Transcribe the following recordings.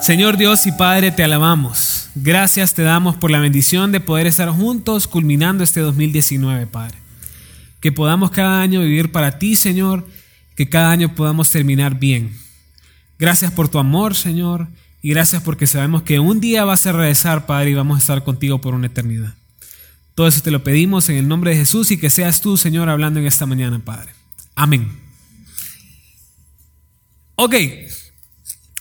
Señor Dios y Padre, te alabamos. Gracias te damos por la bendición de poder estar juntos culminando este 2019, Padre. Que podamos cada año vivir para ti, Señor, que cada año podamos terminar bien. Gracias por tu amor, Señor, y gracias porque sabemos que un día vas a regresar, Padre, y vamos a estar contigo por una eternidad. Todo eso te lo pedimos en el nombre de Jesús y que seas tú, Señor, hablando en esta mañana, Padre. Amén. Ok,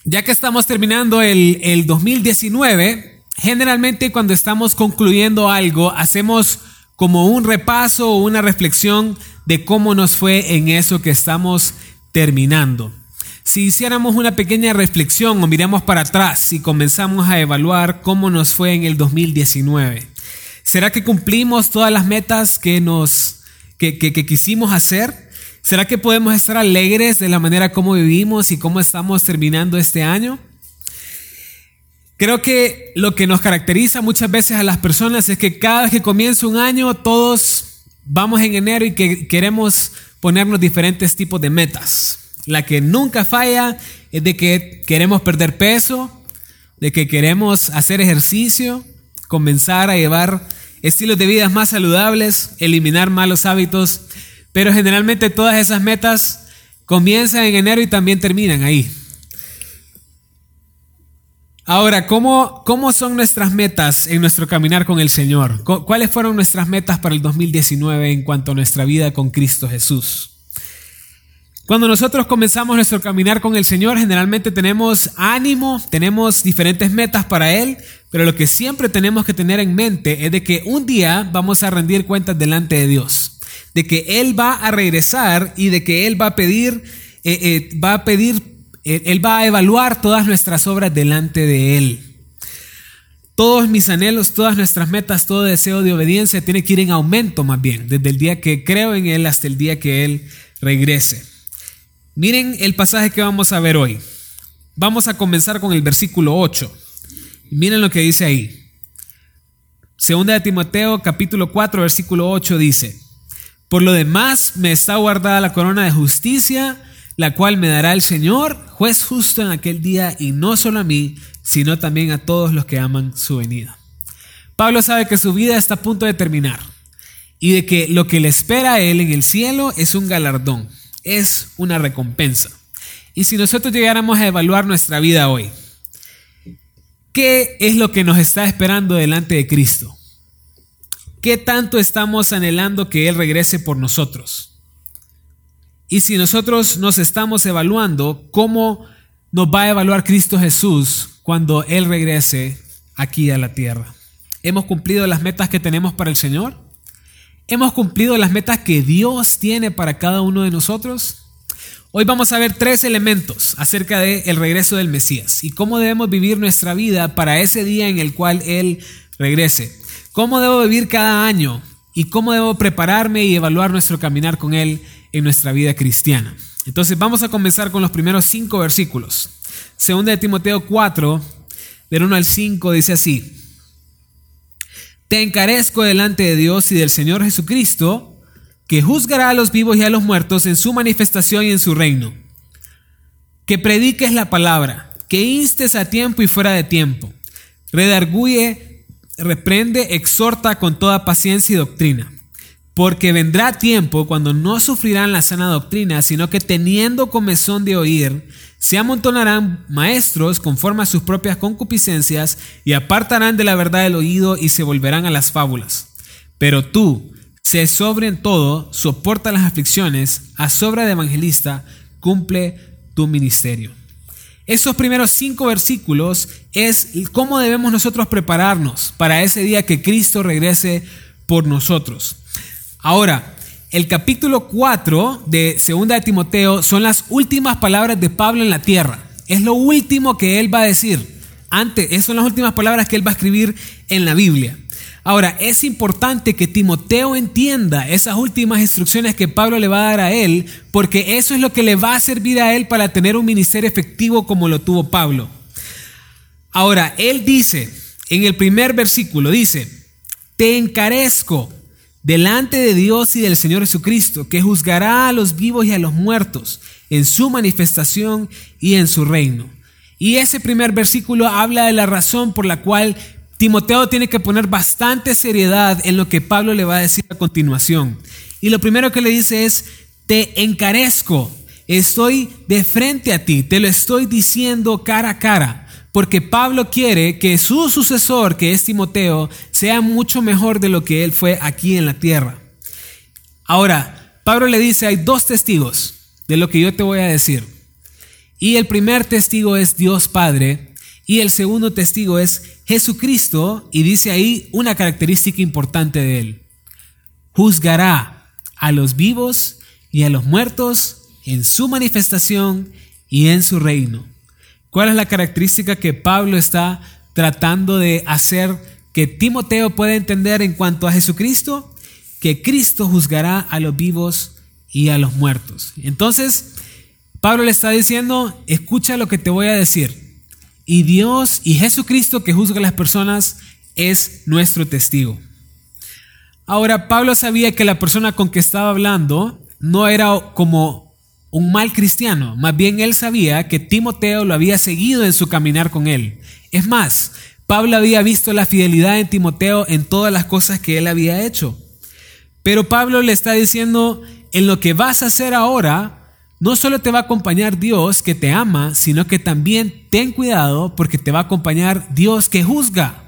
ya que estamos terminando el, el 2019, generalmente cuando estamos concluyendo algo, hacemos como un repaso o una reflexión de cómo nos fue en eso que estamos terminando. Si hiciéramos una pequeña reflexión o miramos para atrás y comenzamos a evaluar cómo nos fue en el 2019, ¿será que cumplimos todas las metas que nos que, que, que quisimos hacer? ¿Será que podemos estar alegres de la manera como vivimos y cómo estamos terminando este año? Creo que lo que nos caracteriza muchas veces a las personas es que cada vez que comienza un año todos vamos en enero y que queremos ponernos diferentes tipos de metas. La que nunca falla es de que queremos perder peso, de que queremos hacer ejercicio, comenzar a llevar estilos de vida más saludables, eliminar malos hábitos pero generalmente todas esas metas comienzan en enero y también terminan ahí. Ahora, ¿cómo, ¿cómo son nuestras metas en nuestro caminar con el Señor? ¿Cuáles fueron nuestras metas para el 2019 en cuanto a nuestra vida con Cristo Jesús? Cuando nosotros comenzamos nuestro caminar con el Señor, generalmente tenemos ánimo, tenemos diferentes metas para Él, pero lo que siempre tenemos que tener en mente es de que un día vamos a rendir cuentas delante de Dios de que Él va a regresar y de que Él va a pedir, eh, eh, va a pedir, eh, Él va a evaluar todas nuestras obras delante de Él. Todos mis anhelos, todas nuestras metas, todo deseo de obediencia tiene que ir en aumento más bien, desde el día que creo en Él hasta el día que Él regrese. Miren el pasaje que vamos a ver hoy. Vamos a comenzar con el versículo 8. Miren lo que dice ahí. Segunda de Timoteo capítulo 4 versículo 8 dice, por lo demás, me está guardada la corona de justicia, la cual me dará el Señor, juez justo en aquel día, y no solo a mí, sino también a todos los que aman su venida. Pablo sabe que su vida está a punto de terminar y de que lo que le espera a él en el cielo es un galardón, es una recompensa. Y si nosotros llegáramos a evaluar nuestra vida hoy, ¿qué es lo que nos está esperando delante de Cristo? ¿Qué tanto estamos anhelando que Él regrese por nosotros? Y si nosotros nos estamos evaluando, ¿cómo nos va a evaluar Cristo Jesús cuando Él regrese aquí a la tierra? ¿Hemos cumplido las metas que tenemos para el Señor? ¿Hemos cumplido las metas que Dios tiene para cada uno de nosotros? Hoy vamos a ver tres elementos acerca del regreso del Mesías y cómo debemos vivir nuestra vida para ese día en el cual Él regrese cómo debo vivir cada año y cómo debo prepararme y evaluar nuestro caminar con Él en nuestra vida cristiana. Entonces vamos a comenzar con los primeros cinco versículos. Segunda de Timoteo 4, del 1 al 5, dice así. Te encarezco delante de Dios y del Señor Jesucristo, que juzgará a los vivos y a los muertos en su manifestación y en su reino. Que prediques la palabra, que instes a tiempo y fuera de tiempo. Redarguye reprende, exhorta con toda paciencia y doctrina. Porque vendrá tiempo cuando no sufrirán la sana doctrina, sino que teniendo comezón de oír, se amontonarán maestros conforme a sus propias concupiscencias y apartarán de la verdad el oído y se volverán a las fábulas. Pero tú, sé sobre en todo, soporta las aflicciones, a sobra de evangelista, cumple tu ministerio. Esos primeros cinco versículos es cómo debemos nosotros prepararnos para ese día que Cristo regrese por nosotros. Ahora, el capítulo 4 de Segunda de Timoteo son las últimas palabras de Pablo en la tierra. Es lo último que él va a decir. Antes, son las últimas palabras que él va a escribir en la Biblia. Ahora, es importante que Timoteo entienda esas últimas instrucciones que Pablo le va a dar a él, porque eso es lo que le va a servir a él para tener un ministerio efectivo como lo tuvo Pablo. Ahora, él dice, en el primer versículo, dice, te encarezco delante de Dios y del Señor Jesucristo, que juzgará a los vivos y a los muertos en su manifestación y en su reino. Y ese primer versículo habla de la razón por la cual Timoteo tiene que poner bastante seriedad en lo que Pablo le va a decir a continuación. Y lo primero que le dice es, te encarezco, estoy de frente a ti, te lo estoy diciendo cara a cara, porque Pablo quiere que su sucesor, que es Timoteo, sea mucho mejor de lo que él fue aquí en la tierra. Ahora, Pablo le dice, hay dos testigos de lo que yo te voy a decir. Y el primer testigo es Dios Padre y el segundo testigo es Jesucristo y dice ahí una característica importante de él. Juzgará a los vivos y a los muertos en su manifestación y en su reino. ¿Cuál es la característica que Pablo está tratando de hacer que Timoteo pueda entender en cuanto a Jesucristo? Que Cristo juzgará a los vivos y a los muertos. Entonces, Pablo le está diciendo, escucha lo que te voy a decir. Y Dios y Jesucristo que juzga a las personas es nuestro testigo. Ahora, Pablo sabía que la persona con que estaba hablando no era como un mal cristiano, más bien él sabía que Timoteo lo había seguido en su caminar con él. Es más, Pablo había visto la fidelidad en Timoteo en todas las cosas que él había hecho. Pero Pablo le está diciendo, en lo que vas a hacer ahora, no solo te va a acompañar Dios que te ama, sino que también ten cuidado porque te va a acompañar Dios que juzga.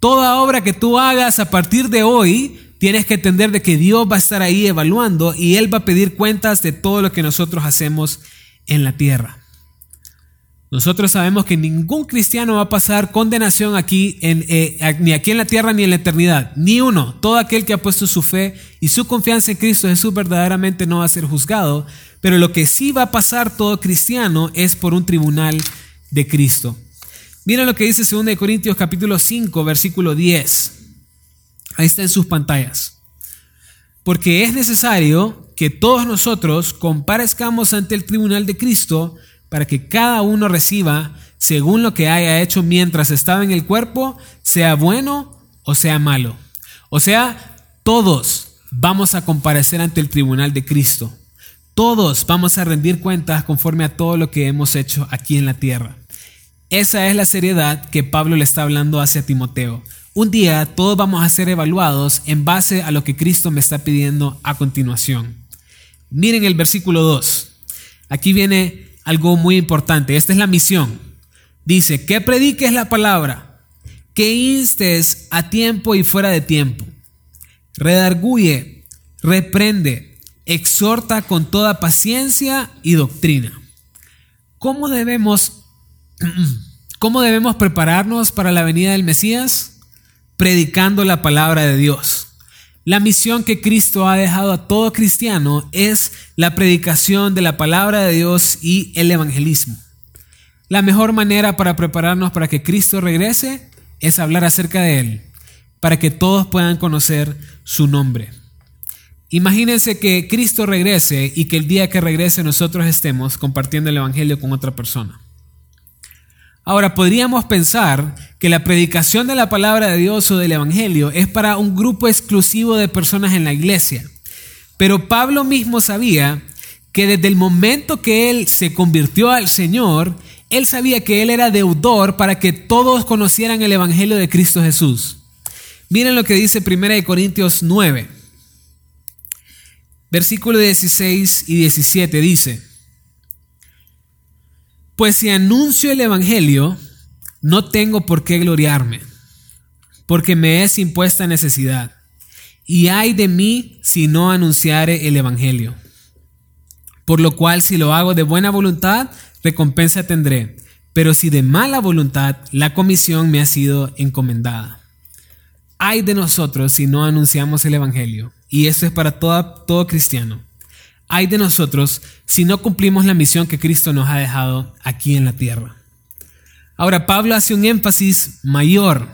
Toda obra que tú hagas a partir de hoy, tienes que entender de que Dios va a estar ahí evaluando y Él va a pedir cuentas de todo lo que nosotros hacemos en la tierra. Nosotros sabemos que ningún cristiano va a pasar condenación aquí, en, eh, ni aquí en la tierra ni en la eternidad. Ni uno. Todo aquel que ha puesto su fe y su confianza en Cristo Jesús verdaderamente no va a ser juzgado. Pero lo que sí va a pasar todo cristiano es por un tribunal de Cristo. Miren lo que dice 2 Corintios capítulo 5, versículo 10. Ahí está en sus pantallas. Porque es necesario que todos nosotros comparezcamos ante el tribunal de Cristo para que cada uno reciba según lo que haya hecho mientras estaba en el cuerpo, sea bueno o sea malo. O sea, todos vamos a comparecer ante el tribunal de Cristo. Todos vamos a rendir cuentas conforme a todo lo que hemos hecho aquí en la tierra. Esa es la seriedad que Pablo le está hablando hacia Timoteo. Un día todos vamos a ser evaluados en base a lo que Cristo me está pidiendo a continuación. Miren el versículo 2. Aquí viene algo muy importante. Esta es la misión. Dice, que prediques la palabra, que instes a tiempo y fuera de tiempo. Redarguye, reprende, exhorta con toda paciencia y doctrina. ¿Cómo debemos, cómo debemos prepararnos para la venida del Mesías? Predicando la palabra de Dios. La misión que Cristo ha dejado a todo cristiano es la predicación de la palabra de Dios y el evangelismo. La mejor manera para prepararnos para que Cristo regrese es hablar acerca de Él, para que todos puedan conocer su nombre. Imagínense que Cristo regrese y que el día que regrese nosotros estemos compartiendo el Evangelio con otra persona. Ahora, podríamos pensar que la predicación de la palabra de Dios o del Evangelio es para un grupo exclusivo de personas en la iglesia. Pero Pablo mismo sabía que desde el momento que él se convirtió al Señor, él sabía que él era deudor para que todos conocieran el Evangelio de Cristo Jesús. Miren lo que dice 1 Corintios 9, versículo 16 y 17 dice, pues si anuncio el Evangelio, no tengo por qué gloriarme, porque me es impuesta necesidad. Y hay de mí si no anunciare el Evangelio. Por lo cual, si lo hago de buena voluntad, recompensa tendré. Pero si de mala voluntad, la comisión me ha sido encomendada. Hay de nosotros si no anunciamos el Evangelio. Y esto es para todo cristiano hay de nosotros si no cumplimos la misión que Cristo nos ha dejado aquí en la tierra. Ahora, Pablo hace un énfasis mayor,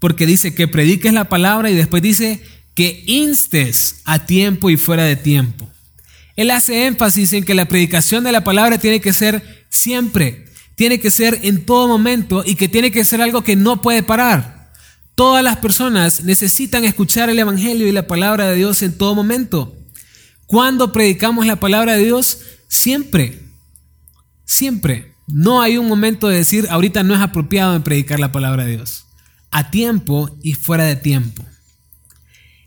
porque dice que prediques la palabra y después dice que instes a tiempo y fuera de tiempo. Él hace énfasis en que la predicación de la palabra tiene que ser siempre, tiene que ser en todo momento y que tiene que ser algo que no puede parar. Todas las personas necesitan escuchar el Evangelio y la palabra de Dios en todo momento. Cuando predicamos la palabra de Dios, siempre, siempre. No hay un momento de decir, ahorita no es apropiado en predicar la palabra de Dios. A tiempo y fuera de tiempo.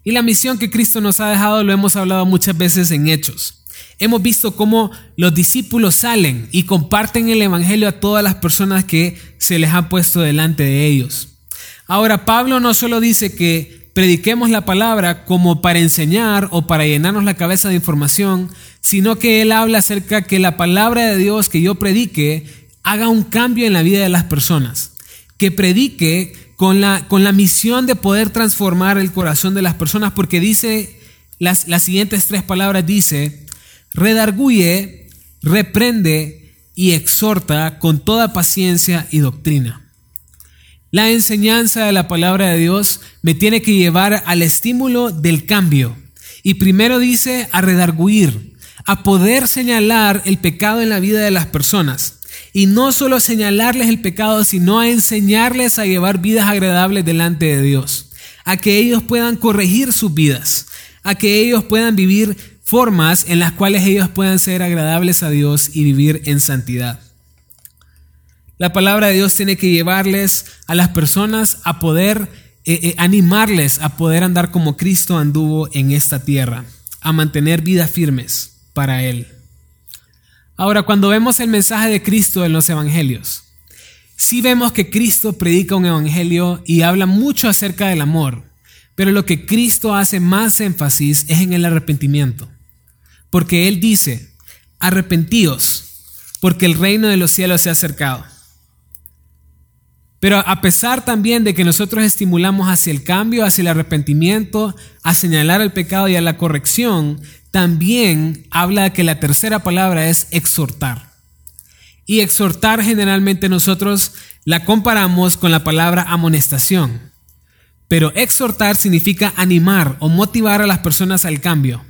Y la misión que Cristo nos ha dejado lo hemos hablado muchas veces en Hechos. Hemos visto cómo los discípulos salen y comparten el Evangelio a todas las personas que se les ha puesto delante de ellos. Ahora, Pablo no solo dice que prediquemos la palabra como para enseñar o para llenarnos la cabeza de información, sino que él habla acerca que la palabra de Dios que yo predique haga un cambio en la vida de las personas, que predique con la, con la misión de poder transformar el corazón de las personas, porque dice las, las siguientes tres palabras, dice, redarguye, reprende y exhorta con toda paciencia y doctrina. La enseñanza de la palabra de Dios me tiene que llevar al estímulo del cambio. Y primero dice a redarguir, a poder señalar el pecado en la vida de las personas. Y no solo señalarles el pecado, sino a enseñarles a llevar vidas agradables delante de Dios. A que ellos puedan corregir sus vidas. A que ellos puedan vivir formas en las cuales ellos puedan ser agradables a Dios y vivir en santidad. La palabra de Dios tiene que llevarles a las personas a poder eh, eh, animarles a poder andar como Cristo anduvo en esta tierra, a mantener vidas firmes para Él. Ahora, cuando vemos el mensaje de Cristo en los Evangelios, sí vemos que Cristo predica un Evangelio y habla mucho acerca del amor, pero lo que Cristo hace más énfasis es en el arrepentimiento, porque Él dice, arrepentíos, porque el reino de los cielos se ha acercado. Pero a pesar también de que nosotros estimulamos hacia el cambio, hacia el arrepentimiento, a señalar el pecado y a la corrección, también habla de que la tercera palabra es exhortar. Y exhortar generalmente nosotros la comparamos con la palabra amonestación. Pero exhortar significa animar o motivar a las personas al cambio.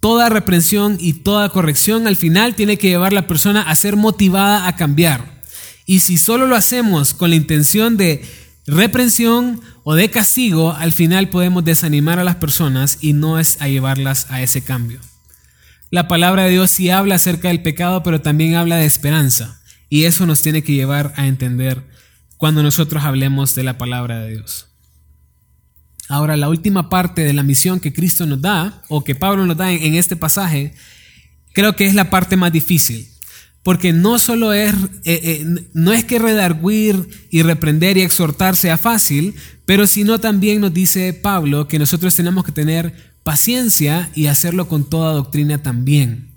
Toda reprensión y toda corrección al final tiene que llevar a la persona a ser motivada a cambiar. Y si solo lo hacemos con la intención de reprensión o de castigo, al final podemos desanimar a las personas y no es a llevarlas a ese cambio. La palabra de Dios sí habla acerca del pecado, pero también habla de esperanza. Y eso nos tiene que llevar a entender cuando nosotros hablemos de la palabra de Dios. Ahora, la última parte de la misión que Cristo nos da, o que Pablo nos da en, este pasaje, creo que es la parte más difícil. Porque no solo es, eh, eh, no es que redarguir y reprender y exhortar sea fácil, pero sino también nos dice Pablo que nosotros tenemos que tener paciencia y hacerlo con toda doctrina también.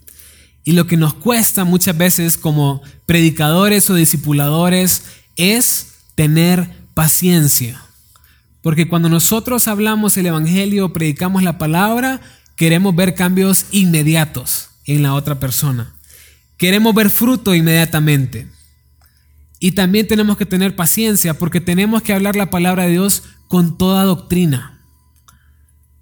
Y lo que nos cuesta muchas veces como predicadores o discipuladores es tener paciencia. Porque cuando nosotros hablamos el Evangelio, predicamos la palabra, queremos ver cambios inmediatos en la otra persona. Queremos ver fruto inmediatamente. Y también tenemos que tener paciencia porque tenemos que hablar la palabra de Dios con toda doctrina.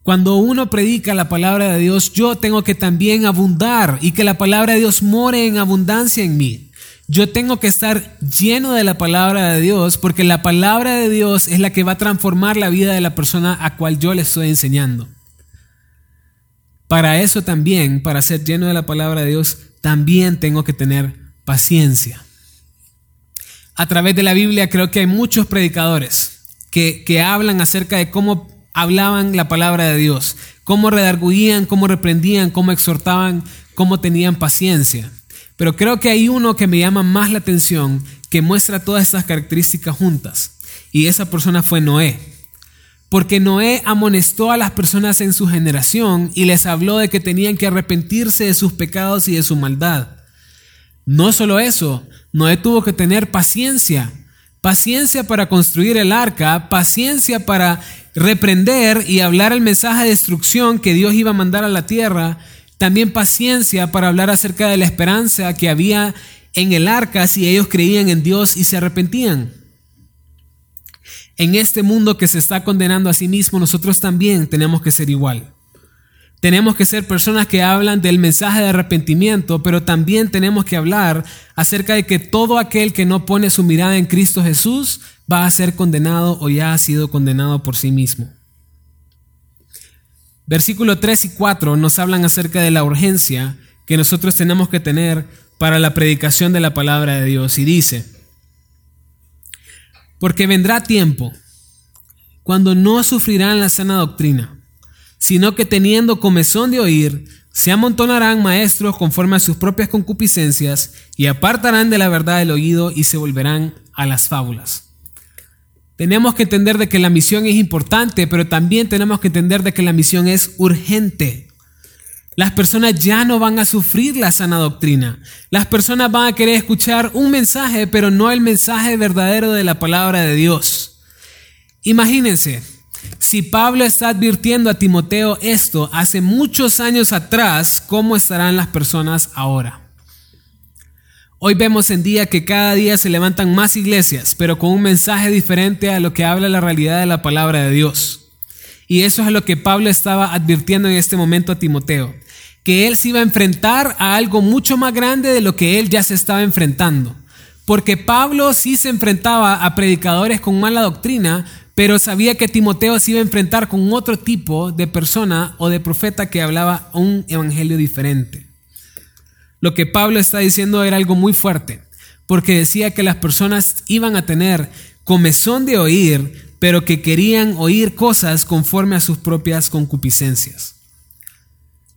Cuando uno predica la palabra de Dios, yo tengo que también abundar y que la palabra de Dios more en abundancia en mí. Yo tengo que estar lleno de la palabra de Dios porque la palabra de Dios es la que va a transformar la vida de la persona a cual yo le estoy enseñando. Para eso también, para ser lleno de la palabra de Dios, también tengo que tener paciencia. A través de la Biblia creo que hay muchos predicadores que, que hablan acerca de cómo hablaban la palabra de Dios, cómo redarguían, cómo reprendían, cómo exhortaban, cómo tenían paciencia. Pero creo que hay uno que me llama más la atención, que muestra todas estas características juntas. Y esa persona fue Noé. Porque Noé amonestó a las personas en su generación y les habló de que tenían que arrepentirse de sus pecados y de su maldad. No solo eso, Noé tuvo que tener paciencia, paciencia para construir el arca, paciencia para reprender y hablar el mensaje de destrucción que Dios iba a mandar a la tierra, también paciencia para hablar acerca de la esperanza que había en el arca si ellos creían en Dios y se arrepentían. En este mundo que se está condenando a sí mismo, nosotros también tenemos que ser igual. Tenemos que ser personas que hablan del mensaje de arrepentimiento, pero también tenemos que hablar acerca de que todo aquel que no pone su mirada en Cristo Jesús va a ser condenado o ya ha sido condenado por sí mismo. Versículo 3 y 4 nos hablan acerca de la urgencia que nosotros tenemos que tener para la predicación de la palabra de Dios y dice, porque vendrá tiempo cuando no sufrirán la sana doctrina, sino que teniendo comezón de oír, se amontonarán maestros conforme a sus propias concupiscencias y apartarán de la verdad el oído y se volverán a las fábulas. Tenemos que entender de que la misión es importante, pero también tenemos que entender de que la misión es urgente. Las personas ya no van a sufrir la sana doctrina. Las personas van a querer escuchar un mensaje, pero no el mensaje verdadero de la palabra de Dios. Imagínense, si Pablo está advirtiendo a Timoteo esto hace muchos años atrás, ¿cómo estarán las personas ahora? Hoy vemos en día que cada día se levantan más iglesias, pero con un mensaje diferente a lo que habla la realidad de la palabra de Dios. Y eso es lo que Pablo estaba advirtiendo en este momento a Timoteo que él se iba a enfrentar a algo mucho más grande de lo que él ya se estaba enfrentando. Porque Pablo sí se enfrentaba a predicadores con mala doctrina, pero sabía que Timoteo se iba a enfrentar con otro tipo de persona o de profeta que hablaba un evangelio diferente. Lo que Pablo está diciendo era algo muy fuerte, porque decía que las personas iban a tener comezón de oír, pero que querían oír cosas conforme a sus propias concupiscencias.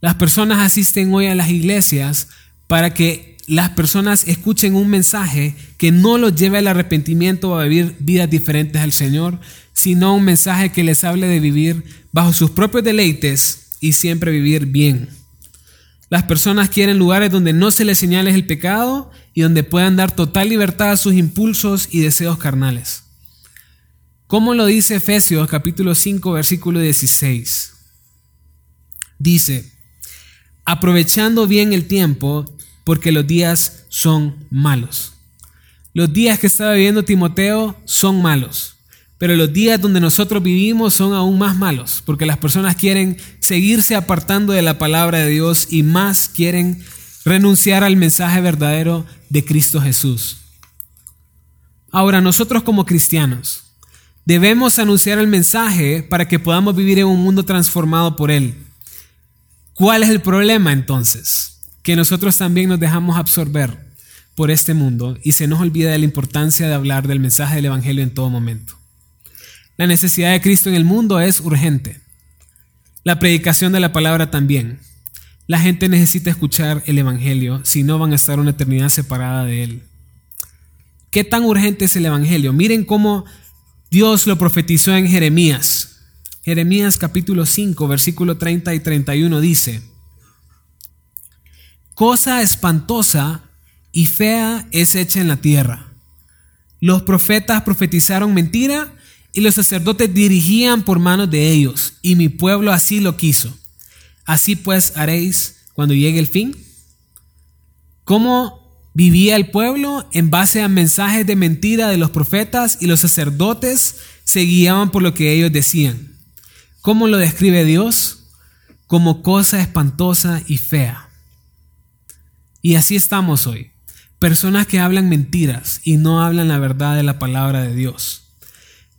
Las personas asisten hoy a las iglesias para que las personas escuchen un mensaje que no los lleve al arrepentimiento o a vivir vidas diferentes al Señor, sino un mensaje que les hable de vivir bajo sus propios deleites y siempre vivir bien. Las personas quieren lugares donde no se les señale el pecado y donde puedan dar total libertad a sus impulsos y deseos carnales. Como lo dice Efesios capítulo 5 versículo 16. Dice, aprovechando bien el tiempo, porque los días son malos. Los días que estaba viviendo Timoteo son malos, pero los días donde nosotros vivimos son aún más malos, porque las personas quieren seguirse apartando de la palabra de Dios y más quieren renunciar al mensaje verdadero de Cristo Jesús. Ahora, nosotros como cristianos debemos anunciar el mensaje para que podamos vivir en un mundo transformado por Él. ¿Cuál es el problema entonces? Que nosotros también nos dejamos absorber por este mundo y se nos olvida de la importancia de hablar del mensaje del Evangelio en todo momento. La necesidad de Cristo en el mundo es urgente. La predicación de la palabra también. La gente necesita escuchar el Evangelio, si no van a estar una eternidad separada de él. ¿Qué tan urgente es el Evangelio? Miren cómo Dios lo profetizó en Jeremías. Jeremías capítulo 5, versículo 30 y 31 dice, Cosa espantosa y fea es hecha en la tierra. Los profetas profetizaron mentira y los sacerdotes dirigían por manos de ellos, y mi pueblo así lo quiso. Así pues haréis cuando llegue el fin. ¿Cómo vivía el pueblo? En base a mensajes de mentira de los profetas y los sacerdotes se guiaban por lo que ellos decían. ¿Cómo lo describe Dios? Como cosa espantosa y fea. Y así estamos hoy. Personas que hablan mentiras y no hablan la verdad de la palabra de Dios.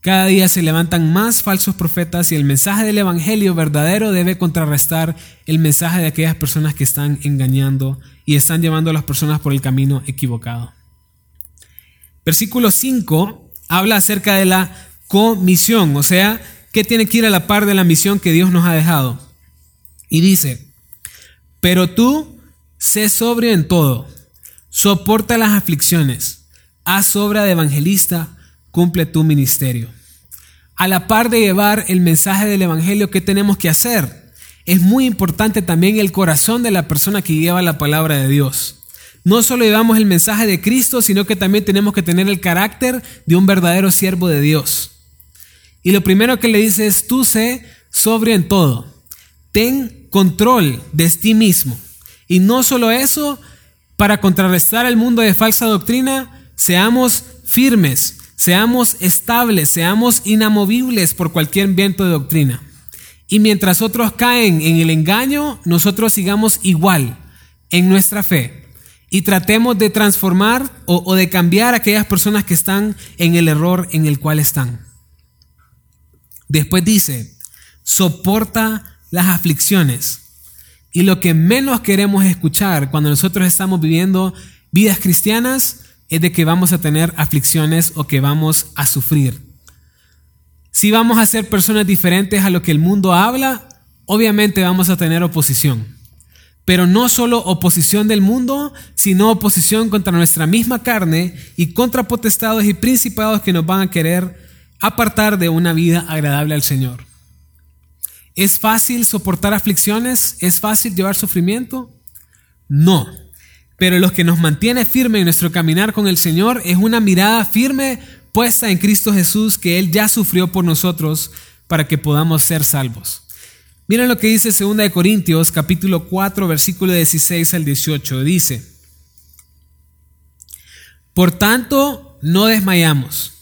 Cada día se levantan más falsos profetas y el mensaje del Evangelio verdadero debe contrarrestar el mensaje de aquellas personas que están engañando y están llevando a las personas por el camino equivocado. Versículo 5 habla acerca de la comisión, o sea, que tiene que ir a la par de la misión que Dios nos ha dejado. Y dice, pero tú sé sobrio en todo, soporta las aflicciones, haz obra de evangelista, cumple tu ministerio. A la par de llevar el mensaje del Evangelio, ¿qué tenemos que hacer? Es muy importante también el corazón de la persona que lleva la palabra de Dios. No solo llevamos el mensaje de Cristo, sino que también tenemos que tener el carácter de un verdadero siervo de Dios. Y lo primero que le dice es, tú sé sobre en todo. Ten control de ti mismo. Y no solo eso, para contrarrestar el mundo de falsa doctrina, seamos firmes, seamos estables, seamos inamovibles por cualquier viento de doctrina. Y mientras otros caen en el engaño, nosotros sigamos igual en nuestra fe y tratemos de transformar o, o de cambiar a aquellas personas que están en el error en el cual están. Después dice, soporta las aflicciones. Y lo que menos queremos escuchar cuando nosotros estamos viviendo vidas cristianas es de que vamos a tener aflicciones o que vamos a sufrir. Si vamos a ser personas diferentes a lo que el mundo habla, obviamente vamos a tener oposición. Pero no solo oposición del mundo, sino oposición contra nuestra misma carne y contra potestados y principados que nos van a querer apartar de una vida agradable al Señor. ¿Es fácil soportar aflicciones? ¿Es fácil llevar sufrimiento? No. Pero lo que nos mantiene firme en nuestro caminar con el Señor es una mirada firme puesta en Cristo Jesús que Él ya sufrió por nosotros para que podamos ser salvos. Miren lo que dice 2 Corintios capítulo 4 versículo 16 al 18. Dice, Por tanto, no desmayamos.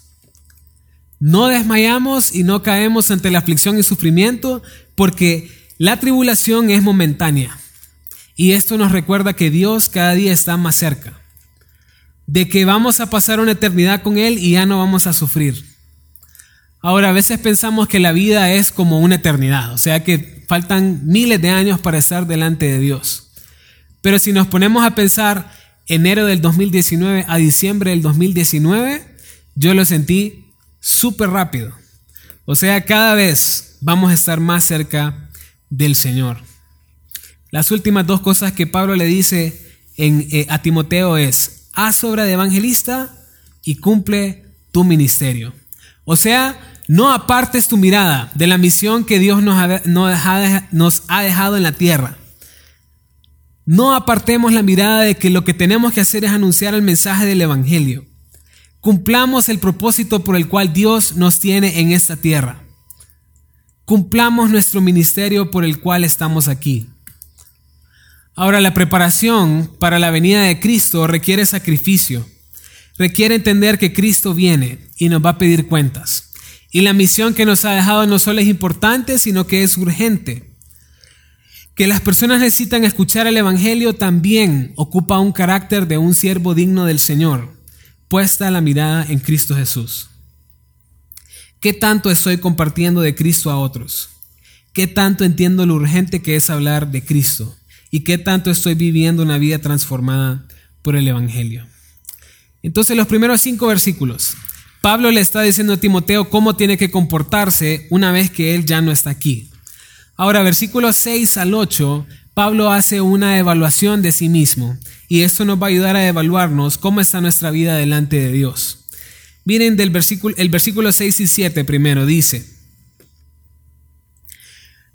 No desmayamos y no caemos ante la aflicción y sufrimiento porque la tribulación es momentánea. Y esto nos recuerda que Dios cada día está más cerca. De que vamos a pasar una eternidad con Él y ya no vamos a sufrir. Ahora, a veces pensamos que la vida es como una eternidad, o sea que faltan miles de años para estar delante de Dios. Pero si nos ponemos a pensar enero del 2019 a diciembre del 2019, yo lo sentí súper rápido. O sea, cada vez vamos a estar más cerca del Señor. Las últimas dos cosas que Pablo le dice en, eh, a Timoteo es, haz obra de evangelista y cumple tu ministerio. O sea, no apartes tu mirada de la misión que Dios nos nos ha dejado en la tierra. No apartemos la mirada de que lo que tenemos que hacer es anunciar el mensaje del Evangelio. Cumplamos el propósito por el cual Dios nos tiene en esta tierra. Cumplamos nuestro ministerio por el cual estamos aquí. Ahora, la preparación para la venida de Cristo requiere sacrificio. Requiere entender que Cristo viene y nos va a pedir cuentas. Y la misión que nos ha dejado no solo es importante, sino que es urgente. Que las personas necesitan escuchar el Evangelio también ocupa un carácter de un siervo digno del Señor puesta la mirada en Cristo Jesús. ¿Qué tanto estoy compartiendo de Cristo a otros? ¿Qué tanto entiendo lo urgente que es hablar de Cristo? ¿Y qué tanto estoy viviendo una vida transformada por el Evangelio? Entonces los primeros cinco versículos, Pablo le está diciendo a Timoteo cómo tiene que comportarse una vez que él ya no está aquí. Ahora, versículos 6 al 8, Pablo hace una evaluación de sí mismo y esto nos va a ayudar a evaluarnos cómo está nuestra vida delante de Dios. Miren del versículo, el versículo 6 y 7 primero, dice,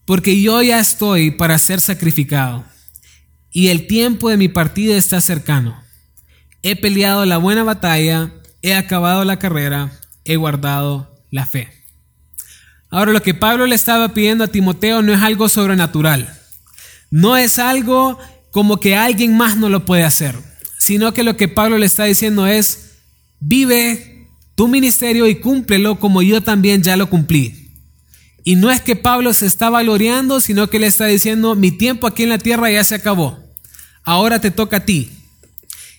porque yo ya estoy para ser sacrificado y el tiempo de mi partida está cercano. He peleado la buena batalla, he acabado la carrera, he guardado la fe. Ahora lo que Pablo le estaba pidiendo a Timoteo no es algo sobrenatural, no es algo como que alguien más no lo puede hacer, sino que lo que Pablo le está diciendo es, vive tu ministerio y cúmplelo como yo también ya lo cumplí. Y no es que Pablo se estaba gloriando, sino que le está diciendo, mi tiempo aquí en la tierra ya se acabó, ahora te toca a ti.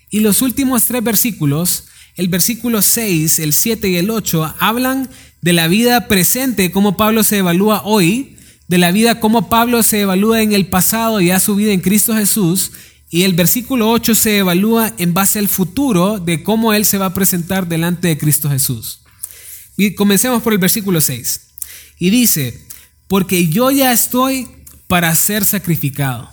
Y los últimos tres versículos, el versículo 6, el 7 y el 8, hablan de la vida presente, cómo Pablo se evalúa hoy, de la vida, cómo Pablo se evalúa en el pasado y a su vida en Cristo Jesús. Y el versículo 8 se evalúa en base al futuro de cómo Él se va a presentar delante de Cristo Jesús. Y comencemos por el versículo 6. Y dice, porque yo ya estoy para ser sacrificado.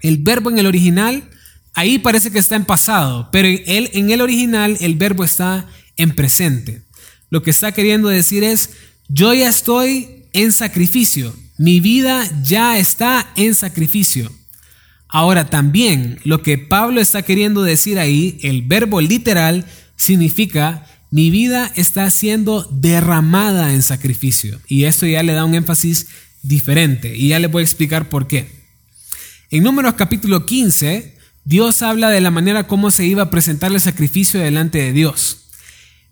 El verbo en el original, ahí parece que está en pasado, pero en en el original el verbo está en presente. Lo que está queriendo decir es, yo ya estoy en sacrificio. Mi vida ya está en sacrificio. Ahora también lo que Pablo está queriendo decir ahí, el verbo literal, significa mi vida está siendo derramada en sacrificio. Y esto ya le da un énfasis diferente. Y ya le voy a explicar por qué. En Números capítulo 15, Dios habla de la manera como se iba a presentar el sacrificio delante de Dios.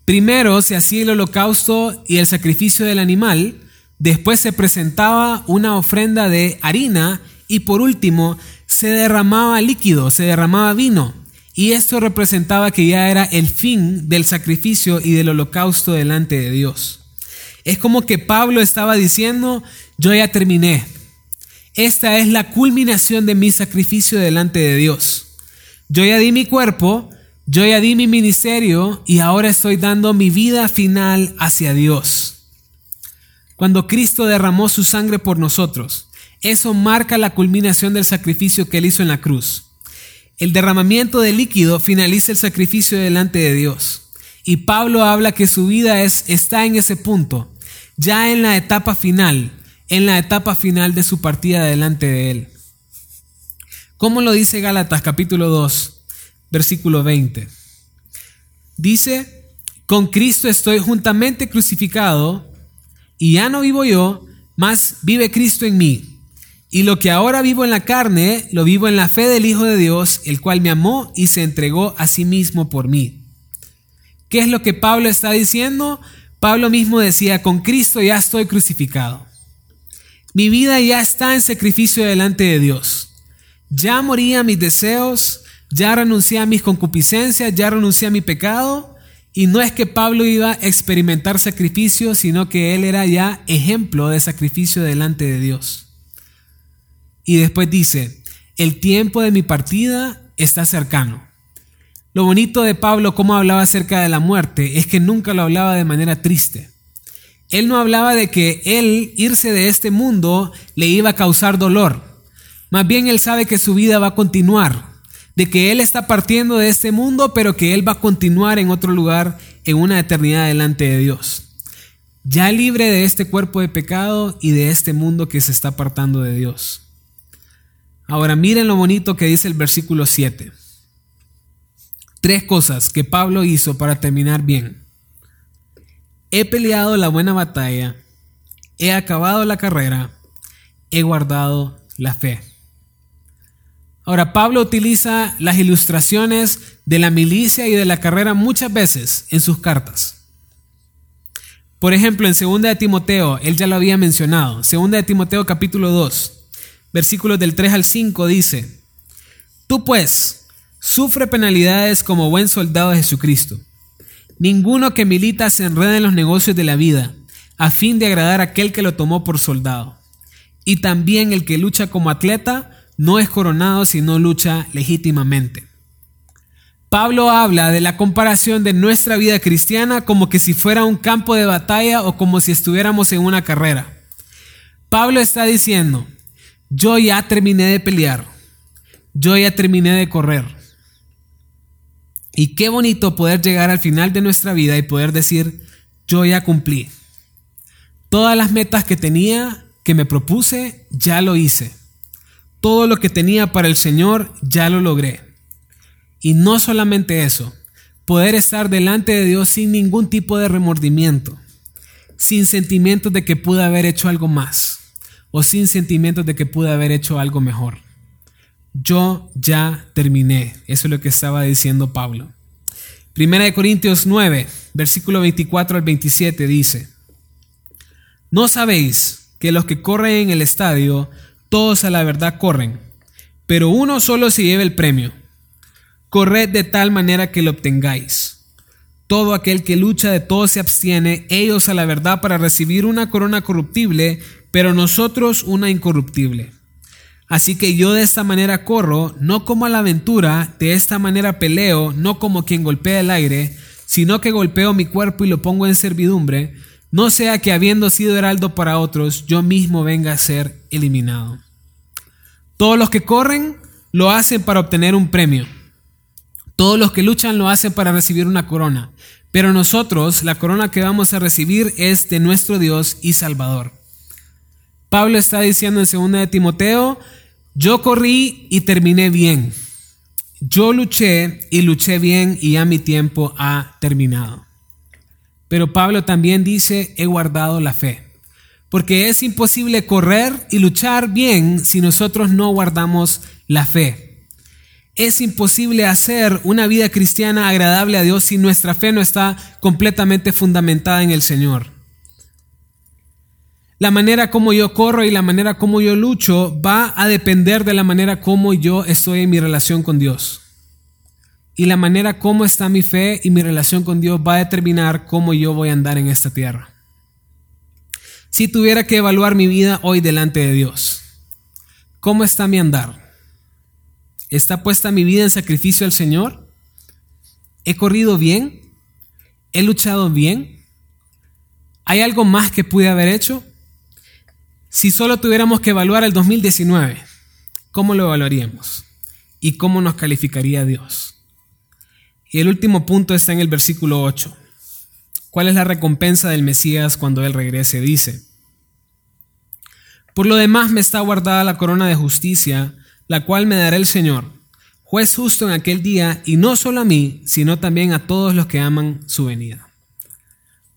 Primero se hacía el holocausto y el sacrificio del animal, después se presentaba una ofrenda de harina y por último se derramaba líquido, se derramaba vino. Y esto representaba que ya era el fin del sacrificio y del holocausto delante de Dios. Es como que Pablo estaba diciendo, yo ya terminé. Esta es la culminación de mi sacrificio delante de Dios. Yo ya di mi cuerpo, yo ya di mi ministerio y ahora estoy dando mi vida final hacia Dios. Cuando Cristo derramó su sangre por nosotros, eso marca la culminación del sacrificio que él hizo en la cruz. El derramamiento de líquido finaliza el sacrificio delante de Dios. Y Pablo habla que su vida es, está en ese punto, ya en la etapa final, en la etapa final de su partida delante de Él. ¿Cómo lo dice Gálatas capítulo 2, versículo 20? Dice, con Cristo estoy juntamente crucificado y ya no vivo yo, mas vive Cristo en mí. Y lo que ahora vivo en la carne, lo vivo en la fe del Hijo de Dios, el cual me amó y se entregó a sí mismo por mí. ¿Qué es lo que Pablo está diciendo? Pablo mismo decía, con Cristo ya estoy crucificado. Mi vida ya está en sacrificio delante de Dios. Ya morí a mis deseos, ya renuncié a mis concupiscencias, ya renuncié a mi pecado. Y no es que Pablo iba a experimentar sacrificio, sino que él era ya ejemplo de sacrificio delante de Dios. Y después dice, el tiempo de mi partida está cercano. Lo bonito de Pablo, cómo hablaba acerca de la muerte, es que nunca lo hablaba de manera triste. Él no hablaba de que él irse de este mundo le iba a causar dolor. Más bien él sabe que su vida va a continuar, de que él está partiendo de este mundo, pero que él va a continuar en otro lugar, en una eternidad delante de Dios. Ya libre de este cuerpo de pecado y de este mundo que se está apartando de Dios. Ahora miren lo bonito que dice el versículo 7. Tres cosas que Pablo hizo para terminar bien. He peleado la buena batalla, he acabado la carrera, he guardado la fe. Ahora, Pablo utiliza las ilustraciones de la milicia y de la carrera muchas veces en sus cartas. Por ejemplo, en 2 de Timoteo, él ya lo había mencionado, 2 de Timoteo capítulo 2, versículos del 3 al 5 dice, Tú pues, sufre penalidades como buen soldado de Jesucristo. Ninguno que milita se enreda en los negocios de la vida, a fin de agradar a aquel que lo tomó por soldado. Y también el que lucha como atleta no es coronado si no lucha legítimamente. Pablo habla de la comparación de nuestra vida cristiana como que si fuera un campo de batalla o como si estuviéramos en una carrera. Pablo está diciendo, yo ya terminé de pelear, yo ya terminé de correr. Y qué bonito poder llegar al final de nuestra vida y poder decir, yo ya cumplí. Todas las metas que tenía, que me propuse, ya lo hice. Todo lo que tenía para el Señor, ya lo logré. Y no solamente eso, poder estar delante de Dios sin ningún tipo de remordimiento, sin sentimientos de que pude haber hecho algo más o sin sentimientos de que pude haber hecho algo mejor. Yo ya terminé. Eso es lo que estaba diciendo Pablo. Primera de Corintios 9, versículo 24 al 27 dice, ¿No sabéis que los que corren en el estadio, todos a la verdad corren, pero uno solo se lleva el premio? Corred de tal manera que lo obtengáis. Todo aquel que lucha de todo se abstiene, ellos a la verdad para recibir una corona corruptible, pero nosotros una incorruptible. Así que yo de esta manera corro, no como a la aventura, de esta manera peleo, no como quien golpea el aire, sino que golpeo mi cuerpo y lo pongo en servidumbre, no sea que habiendo sido heraldo para otros, yo mismo venga a ser eliminado. Todos los que corren lo hacen para obtener un premio. Todos los que luchan lo hacen para recibir una corona. Pero nosotros, la corona que vamos a recibir es de nuestro Dios y Salvador. Pablo está diciendo en 2 de Timoteo, yo corrí y terminé bien. Yo luché y luché bien y ya mi tiempo ha terminado. Pero Pablo también dice, he guardado la fe. Porque es imposible correr y luchar bien si nosotros no guardamos la fe. Es imposible hacer una vida cristiana agradable a Dios si nuestra fe no está completamente fundamentada en el Señor. La manera como yo corro y la manera como yo lucho va a depender de la manera como yo estoy en mi relación con Dios. Y la manera como está mi fe y mi relación con Dios va a determinar cómo yo voy a andar en esta tierra. Si tuviera que evaluar mi vida hoy delante de Dios, ¿cómo está mi andar? ¿Está puesta mi vida en sacrificio al Señor? ¿He corrido bien? ¿He luchado bien? ¿Hay algo más que pude haber hecho? Si solo tuviéramos que evaluar el 2019, ¿cómo lo evaluaríamos? ¿Y cómo nos calificaría Dios? Y el último punto está en el versículo 8. ¿Cuál es la recompensa del Mesías cuando Él regrese? Dice, Por lo demás me está guardada la corona de justicia, la cual me dará el Señor, juez justo en aquel día, y no solo a mí, sino también a todos los que aman su venida.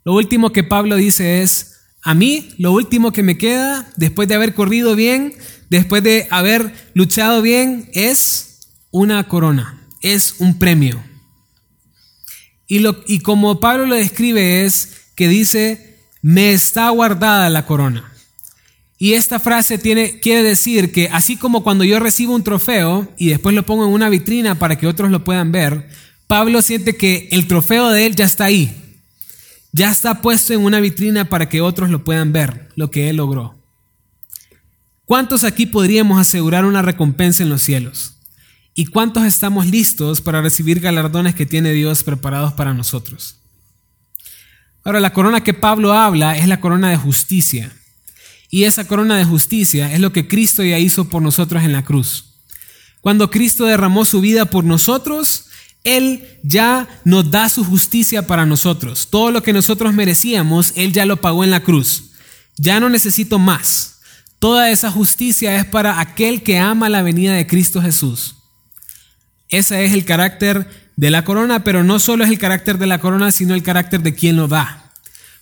Lo último que Pablo dice es, a mí lo último que me queda, después de haber corrido bien, después de haber luchado bien, es una corona, es un premio. Y, lo, y como Pablo lo describe es que dice, me está guardada la corona. Y esta frase tiene, quiere decir que así como cuando yo recibo un trofeo y después lo pongo en una vitrina para que otros lo puedan ver, Pablo siente que el trofeo de él ya está ahí. Ya está puesto en una vitrina para que otros lo puedan ver, lo que él logró. ¿Cuántos aquí podríamos asegurar una recompensa en los cielos? ¿Y cuántos estamos listos para recibir galardones que tiene Dios preparados para nosotros? Ahora, la corona que Pablo habla es la corona de justicia. Y esa corona de justicia es lo que Cristo ya hizo por nosotros en la cruz. Cuando Cristo derramó su vida por nosotros, Él ya nos da su justicia para nosotros. Todo lo que nosotros merecíamos, Él ya lo pagó en la cruz. Ya no necesito más. Toda esa justicia es para aquel que ama la venida de Cristo Jesús. Ese es el carácter de la corona, pero no solo es el carácter de la corona, sino el carácter de quien lo da.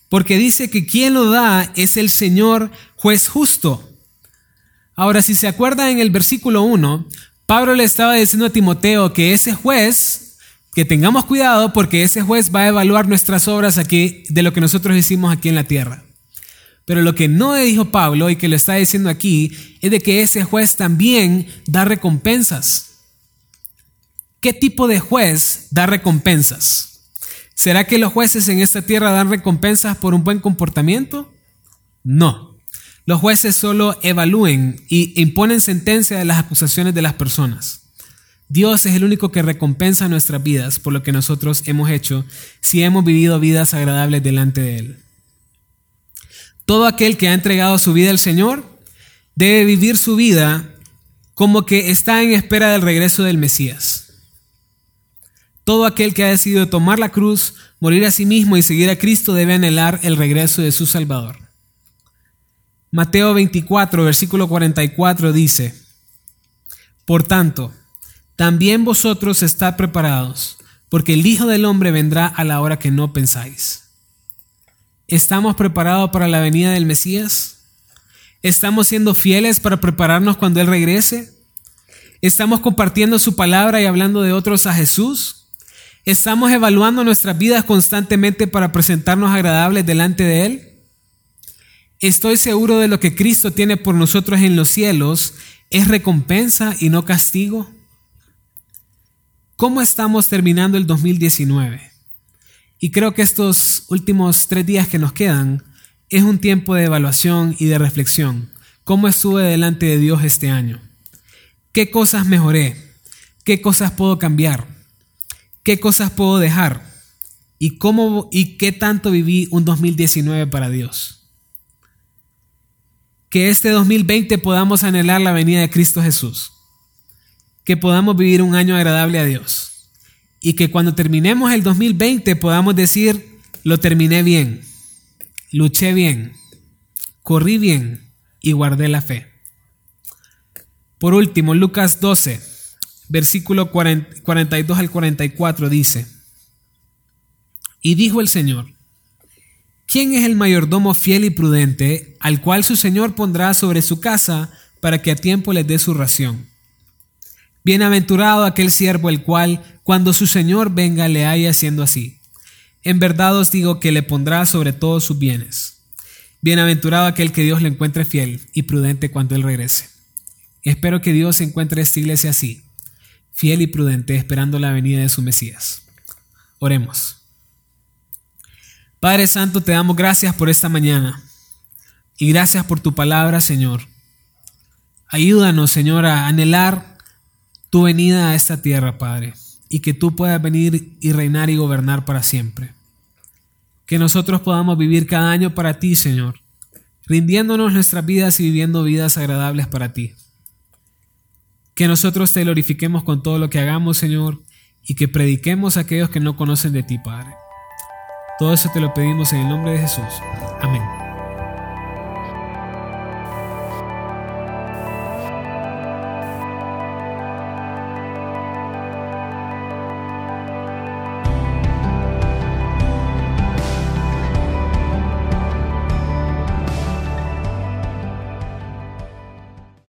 Porque dice que quien lo da es el Señor juez justo. Ahora, si se acuerda en el versículo 1, Pablo le estaba diciendo a Timoteo que ese juez, que tengamos cuidado porque ese juez va a evaluar nuestras obras aquí de lo que nosotros hicimos aquí en la tierra. Pero lo que no dijo Pablo y que lo está diciendo aquí es de que ese juez también da recompensas. ¿Qué tipo de juez da recompensas? ¿Será que los jueces en esta tierra dan recompensas por un buen comportamiento? No. Los jueces solo evalúen y imponen sentencia de las acusaciones de las personas. Dios es el único que recompensa nuestras vidas por lo que nosotros hemos hecho si hemos vivido vidas agradables delante de Él. Todo aquel que ha entregado su vida al Señor debe vivir su vida como que está en espera del regreso del Mesías. Todo aquel que ha decidido tomar la cruz, morir a sí mismo y seguir a Cristo debe anhelar el regreso de su Salvador. Mateo 24, versículo 44 dice, Por tanto, también vosotros estad preparados, porque el Hijo del Hombre vendrá a la hora que no pensáis. ¿Estamos preparados para la venida del Mesías? ¿Estamos siendo fieles para prepararnos cuando Él regrese? ¿Estamos compartiendo su palabra y hablando de otros a Jesús? ¿Estamos evaluando nuestras vidas constantemente para presentarnos agradables delante de Él? Estoy seguro de lo que Cristo tiene por nosotros en los cielos es recompensa y no castigo. ¿Cómo estamos terminando el 2019? Y creo que estos últimos tres días que nos quedan es un tiempo de evaluación y de reflexión. ¿Cómo estuve delante de Dios este año? ¿Qué cosas mejoré? ¿Qué cosas puedo cambiar? Qué cosas puedo dejar y cómo y qué tanto viví un 2019 para Dios. Que este 2020 podamos anhelar la venida de Cristo Jesús. Que podamos vivir un año agradable a Dios. Y que cuando terminemos el 2020 podamos decir, lo terminé bien, luché bien, corrí bien y guardé la fe. Por último, Lucas 12 versículo 42 al 44 dice, y dijo el Señor, ¿quién es el mayordomo fiel y prudente al cual su Señor pondrá sobre su casa para que a tiempo les dé su ración? Bienaventurado aquel siervo el cual, cuando su Señor venga, le haya haciendo así. En verdad os digo que le pondrá sobre todos sus bienes. Bienaventurado aquel que Dios le encuentre fiel y prudente cuando Él regrese. Espero que Dios encuentre esta iglesia así, fiel y prudente, esperando la venida de su Mesías. Oremos. Padre Santo, te damos gracias por esta mañana y gracias por tu palabra, Señor. Ayúdanos, Señor, a anhelar tu venida a esta tierra, Padre, y que tú puedas venir y reinar y gobernar para siempre. Que nosotros podamos vivir cada año para ti, Señor, rindiéndonos nuestras vidas y viviendo vidas agradables para ti. Que nosotros te glorifiquemos con todo lo que hagamos, Señor, y que prediquemos a aquellos que no conocen de ti, Padre. Todo eso te lo pedimos en el nombre de Jesús. Amén.